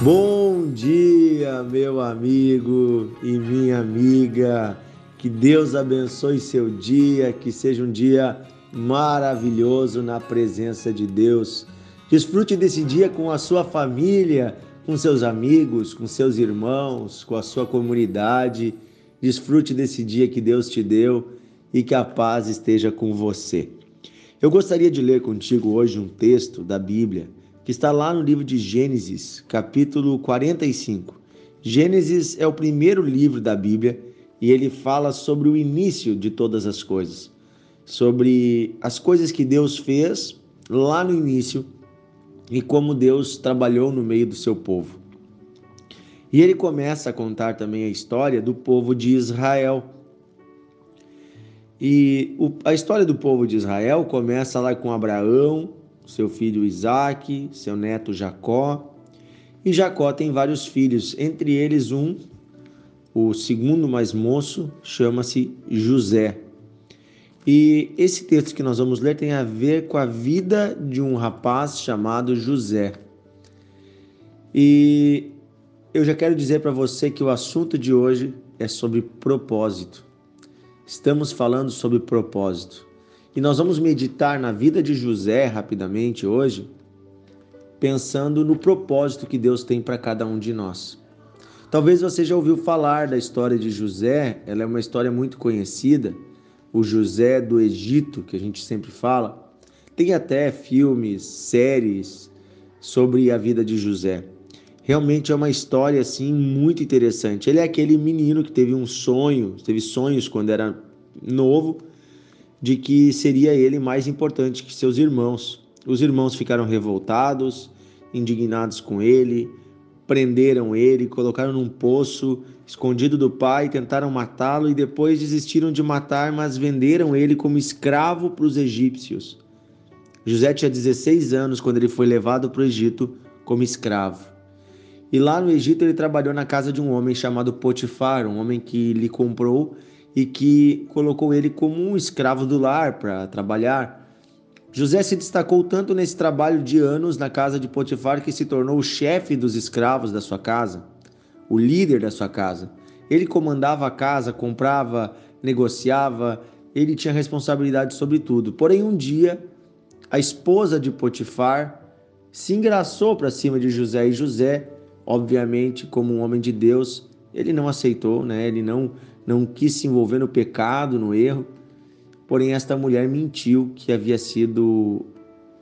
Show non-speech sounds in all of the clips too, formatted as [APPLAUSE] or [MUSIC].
Bom dia, meu amigo e minha amiga. Que Deus abençoe seu dia, que seja um dia maravilhoso na presença de Deus. Desfrute desse dia com a sua família, com seus amigos, com seus irmãos, com a sua comunidade. Desfrute desse dia que Deus te deu e que a paz esteja com você. Eu gostaria de ler contigo hoje um texto da Bíblia que está lá no livro de Gênesis, capítulo 45. Gênesis é o primeiro livro da Bíblia e ele fala sobre o início de todas as coisas, sobre as coisas que Deus fez lá no início e como Deus trabalhou no meio do seu povo. E ele começa a contar também a história do povo de Israel. E a história do povo de Israel começa lá com Abraão, seu filho Isaque, seu neto Jacó. E Jacó tem vários filhos, entre eles um, o segundo mais moço, chama-se José. E esse texto que nós vamos ler tem a ver com a vida de um rapaz chamado José. E eu já quero dizer para você que o assunto de hoje é sobre propósito. Estamos falando sobre propósito. E nós vamos meditar na vida de José rapidamente hoje, pensando no propósito que Deus tem para cada um de nós. Talvez você já ouviu falar da história de José, ela é uma história muito conhecida, o José do Egito, que a gente sempre fala. Tem até filmes, séries sobre a vida de José. Realmente é uma história assim muito interessante. Ele é aquele menino que teve um sonho, teve sonhos quando era novo de que seria ele mais importante que seus irmãos. Os irmãos ficaram revoltados, indignados com ele, prenderam ele, colocaram num poço escondido do pai, tentaram matá-lo e depois desistiram de matar, mas venderam ele como escravo para os egípcios. José tinha 16 anos quando ele foi levado para o Egito como escravo. E lá no Egito ele trabalhou na casa de um homem chamado Potifar, um homem que lhe comprou e que colocou ele como um escravo do lar para trabalhar. José se destacou tanto nesse trabalho de anos na casa de Potifar que se tornou o chefe dos escravos da sua casa, o líder da sua casa. Ele comandava a casa, comprava, negociava, ele tinha responsabilidade sobre tudo. Porém, um dia, a esposa de Potifar se engraçou para cima de José e José, obviamente, como um homem de Deus, ele não aceitou, né? Ele não não quis se envolver no pecado, no erro. Porém, esta mulher mentiu que havia sido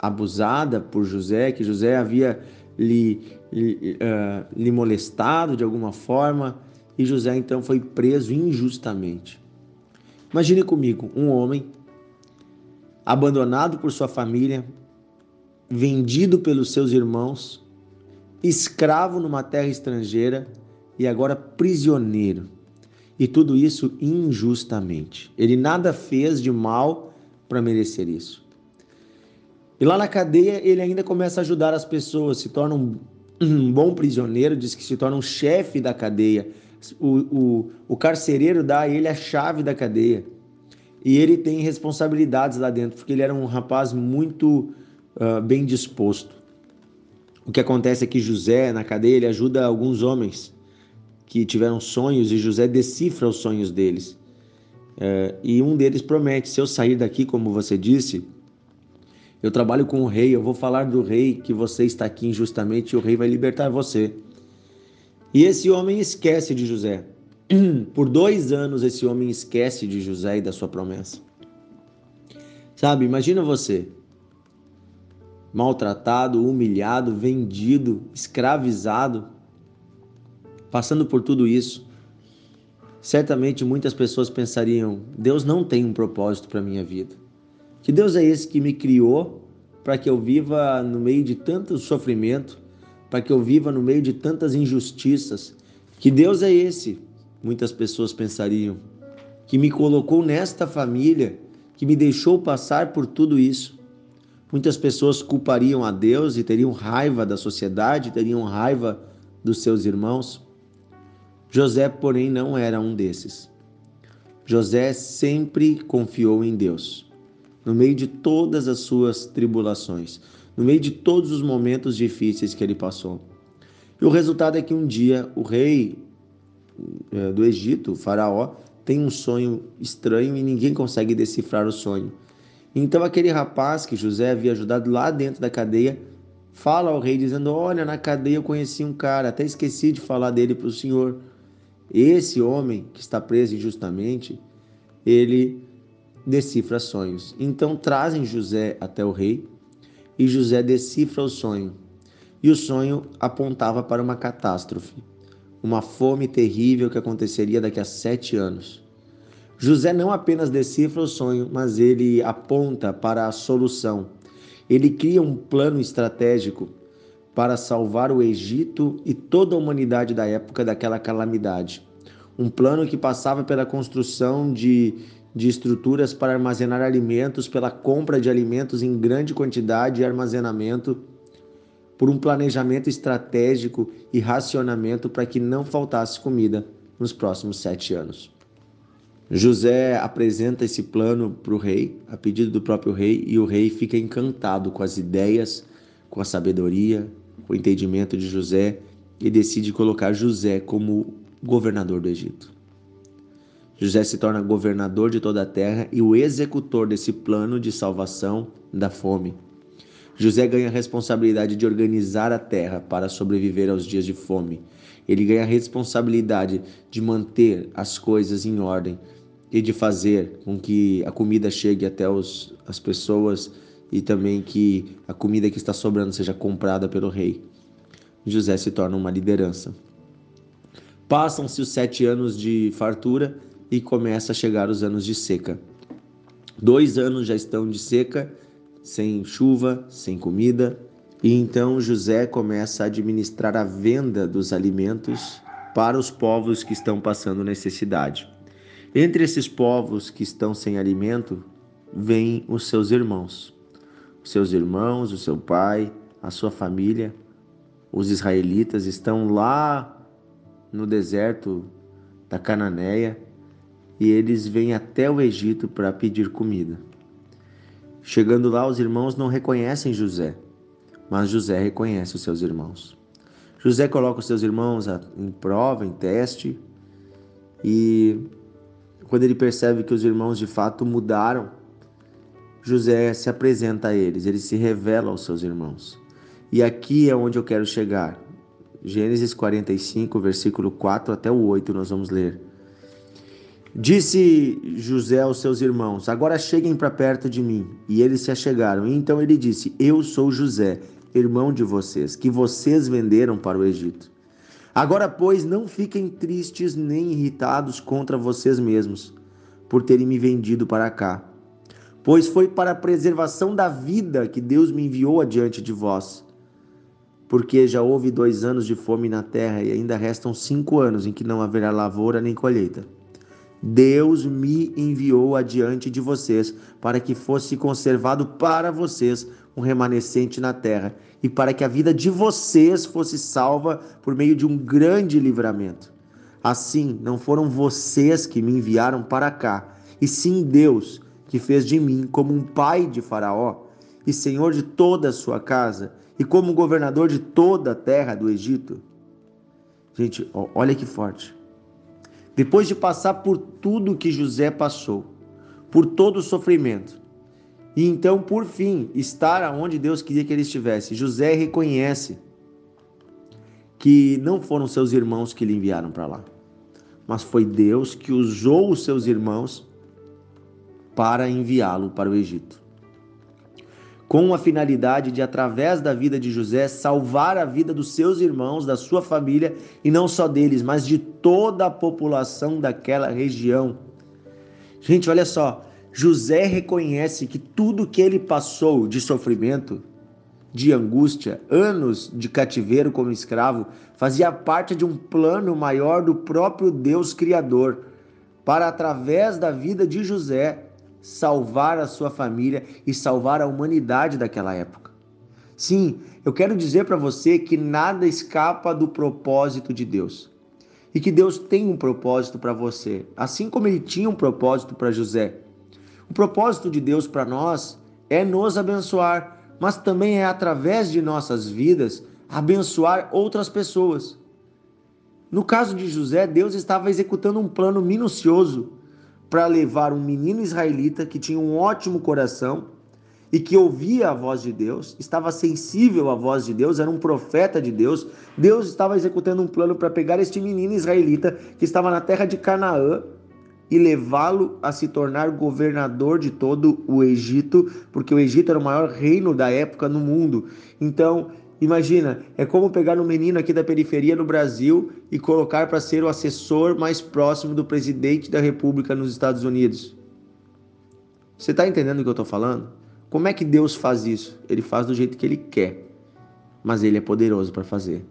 abusada por José, que José havia lhe, lhe, uh, lhe molestado de alguma forma, e José então foi preso injustamente. Imagine comigo um homem abandonado por sua família, vendido pelos seus irmãos, escravo numa terra estrangeira e agora prisioneiro e tudo isso injustamente. Ele nada fez de mal para merecer isso. E lá na cadeia ele ainda começa a ajudar as pessoas, se torna um, um bom prisioneiro, diz que se torna um chefe da cadeia. O, o, o carcereiro dá a ele a chave da cadeia. E ele tem responsabilidades lá dentro, porque ele era um rapaz muito uh, bem disposto. O que acontece é que José, na cadeia, ele ajuda alguns homens que tiveram sonhos e José decifra os sonhos deles. É, e um deles promete: se eu sair daqui, como você disse, eu trabalho com o rei, eu vou falar do rei que você está aqui injustamente e o rei vai libertar você. E esse homem esquece de José. [CLEARS THROAT] Por dois anos, esse homem esquece de José e da sua promessa. Sabe, imagina você, maltratado, humilhado, vendido, escravizado passando por tudo isso, certamente muitas pessoas pensariam: Deus não tem um propósito para minha vida. Que Deus é esse que me criou para que eu viva no meio de tanto sofrimento, para que eu viva no meio de tantas injustiças. Que Deus é esse, muitas pessoas pensariam, que me colocou nesta família, que me deixou passar por tudo isso. Muitas pessoas culpariam a Deus e teriam raiva da sociedade, teriam raiva dos seus irmãos. José, porém, não era um desses. José sempre confiou em Deus, no meio de todas as suas tribulações, no meio de todos os momentos difíceis que ele passou. E o resultado é que um dia o rei eh, do Egito, faraó, tem um sonho estranho e ninguém consegue decifrar o sonho. Então aquele rapaz que José havia ajudado lá dentro da cadeia fala ao rei dizendo: "Olha, na cadeia eu conheci um cara, até esqueci de falar dele para o senhor. Esse homem que está preso injustamente, ele decifra sonhos. Então trazem José até o rei e José decifra o sonho. E o sonho apontava para uma catástrofe, uma fome terrível que aconteceria daqui a sete anos. José não apenas decifra o sonho, mas ele aponta para a solução. Ele cria um plano estratégico para salvar o Egito e toda a humanidade da época daquela calamidade. Um plano que passava pela construção de de estruturas para armazenar alimentos, pela compra de alimentos em grande quantidade e armazenamento, por um planejamento estratégico e racionamento para que não faltasse comida nos próximos sete anos. José apresenta esse plano para o rei, a pedido do próprio rei, e o rei fica encantado com as ideias, com a sabedoria, o entendimento de José e decide colocar José como governador do Egito. José se torna governador de toda a terra e o executor desse plano de salvação da fome. José ganha a responsabilidade de organizar a terra para sobreviver aos dias de fome. Ele ganha a responsabilidade de manter as coisas em ordem e de fazer com que a comida chegue até os, as pessoas e também que a comida que está sobrando seja comprada pelo rei. José se torna uma liderança. Passam-se os sete anos de fartura e começa a chegar os anos de seca. Dois anos já estão de seca, sem chuva, sem comida, e então José começa a administrar a venda dos alimentos para os povos que estão passando necessidade. Entre esses povos que estão sem alimento, vêm os seus irmãos. Seus irmãos, o seu pai, a sua família, os israelitas estão lá no deserto da Cananéia e eles vêm até o Egito para pedir comida. Chegando lá, os irmãos não reconhecem José, mas José reconhece os seus irmãos. José coloca os seus irmãos em prova, em teste, e quando ele percebe que os irmãos de fato mudaram, José se apresenta a eles, ele se revela aos seus irmãos. E aqui é onde eu quero chegar. Gênesis 45, versículo 4 até o 8, nós vamos ler. Disse José aos seus irmãos: Agora cheguem para perto de mim. E eles se achegaram. Então ele disse: Eu sou José, irmão de vocês, que vocês venderam para o Egito. Agora, pois, não fiquem tristes nem irritados contra vocês mesmos, por terem me vendido para cá. Pois foi para a preservação da vida que Deus me enviou adiante de vós. Porque já houve dois anos de fome na terra e ainda restam cinco anos em que não haverá lavoura nem colheita. Deus me enviou adiante de vocês para que fosse conservado para vocês um remanescente na terra e para que a vida de vocês fosse salva por meio de um grande livramento. Assim, não foram vocês que me enviaram para cá, e sim Deus, que fez de mim como um pai de Faraó e senhor de toda a sua casa e como governador de toda a terra do Egito. Gente, olha que forte. Depois de passar por tudo que José passou, por todo o sofrimento, e então, por fim, estar aonde Deus queria que ele estivesse, José reconhece que não foram seus irmãos que lhe enviaram para lá, mas foi Deus que usou os seus irmãos para enviá-lo para o Egito com a finalidade de, através da vida de José, salvar a vida dos seus irmãos, da sua família, e não só deles, mas de toda a população daquela região. Gente, olha só, José reconhece que tudo que ele passou de sofrimento, de angústia, anos de cativeiro como escravo, fazia parte de um plano maior do próprio Deus Criador, para, através da vida de José, salvar a sua família e salvar a humanidade daquela época. Sim, eu quero dizer para você que nada escapa do propósito de Deus. E que Deus tem um propósito para você, assim como ele tinha um propósito para José. O propósito de Deus para nós é nos abençoar, mas também é através de nossas vidas abençoar outras pessoas. No caso de José, Deus estava executando um plano minucioso para levar um menino israelita que tinha um ótimo coração e que ouvia a voz de Deus, estava sensível à voz de Deus, era um profeta de Deus. Deus estava executando um plano para pegar este menino israelita que estava na terra de Canaã e levá-lo a se tornar governador de todo o Egito, porque o Egito era o maior reino da época no mundo. Então, imagina, é como pegar um menino aqui da periferia no Brasil e colocar para ser o assessor mais próximo do presidente da República nos Estados Unidos. Você está entendendo o que eu estou falando? Como é que Deus faz isso? Ele faz do jeito que ele quer, mas ele é poderoso para fazer.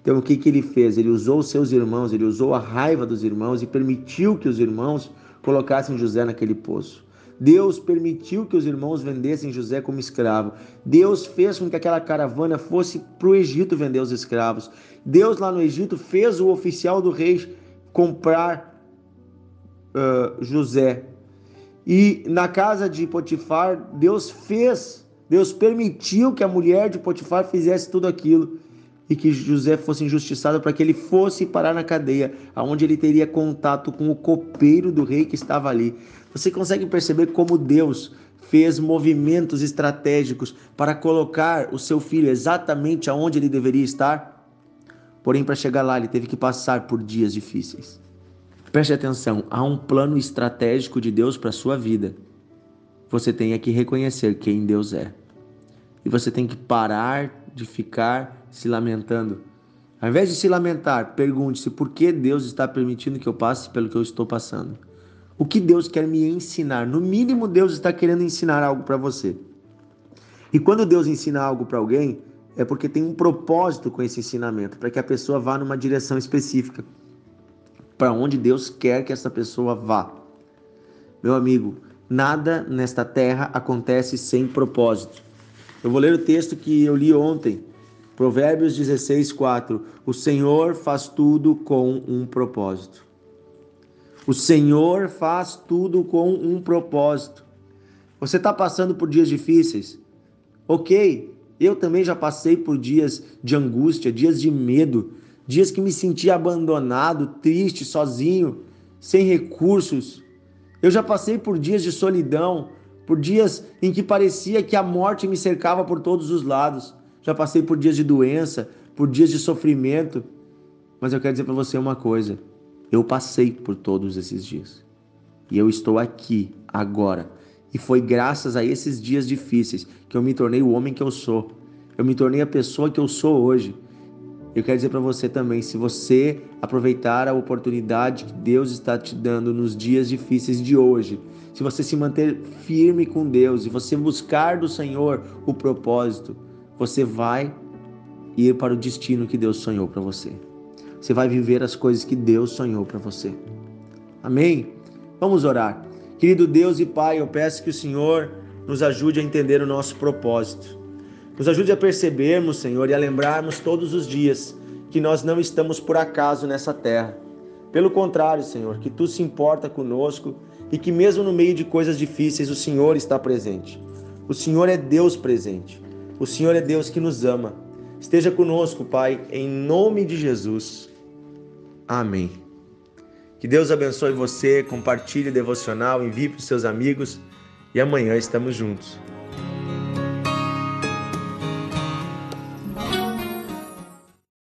Então o que, que ele fez? Ele usou os seus irmãos, ele usou a raiva dos irmãos e permitiu que os irmãos colocassem José naquele poço. Deus permitiu que os irmãos vendessem José como escravo. Deus fez com que aquela caravana fosse para o Egito vender os escravos. Deus lá no Egito fez o oficial do rei comprar uh, José. E na casa de Potifar, Deus fez, Deus permitiu que a mulher de Potifar fizesse tudo aquilo e que José fosse injustiçado para que ele fosse parar na cadeia, aonde ele teria contato com o copeiro do rei que estava ali. Você consegue perceber como Deus fez movimentos estratégicos para colocar o seu filho exatamente aonde ele deveria estar? Porém, para chegar lá, ele teve que passar por dias difíceis. Preste atenção, há um plano estratégico de Deus para a sua vida. Você tem que reconhecer quem Deus é. E você tem que parar de ficar se lamentando. Ao invés de se lamentar, pergunte-se por que Deus está permitindo que eu passe pelo que eu estou passando. O que Deus quer me ensinar? No mínimo, Deus está querendo ensinar algo para você. E quando Deus ensina algo para alguém, é porque tem um propósito com esse ensinamento, para que a pessoa vá numa direção específica, para onde Deus quer que essa pessoa vá. Meu amigo, nada nesta terra acontece sem propósito. Eu vou ler o texto que eu li ontem, Provérbios 16, 4. O Senhor faz tudo com um propósito. O Senhor faz tudo com um propósito. Você está passando por dias difíceis? Ok, eu também já passei por dias de angústia, dias de medo, dias que me senti abandonado, triste, sozinho, sem recursos. Eu já passei por dias de solidão, por dias em que parecia que a morte me cercava por todos os lados já passei por dias de doença, por dias de sofrimento, mas eu quero dizer para você uma coisa: eu passei por todos esses dias e eu estou aqui agora. E foi graças a esses dias difíceis que eu me tornei o homem que eu sou. Eu me tornei a pessoa que eu sou hoje. Eu quero dizer para você também, se você aproveitar a oportunidade que Deus está te dando nos dias difíceis de hoje, se você se manter firme com Deus e você buscar do Senhor o propósito, você vai ir para o destino que Deus sonhou para você. Você vai viver as coisas que Deus sonhou para você. Amém? Vamos orar. Querido Deus e Pai, eu peço que o Senhor nos ajude a entender o nosso propósito. Nos ajude a percebermos, Senhor, e a lembrarmos todos os dias que nós não estamos por acaso nessa terra. Pelo contrário, Senhor, que tu se importa conosco e que mesmo no meio de coisas difíceis o Senhor está presente. O Senhor é Deus presente. O Senhor é Deus que nos ama. Esteja conosco, Pai, em nome de Jesus. Amém. Que Deus abençoe você, compartilhe devocional, envie para os seus amigos e amanhã estamos juntos.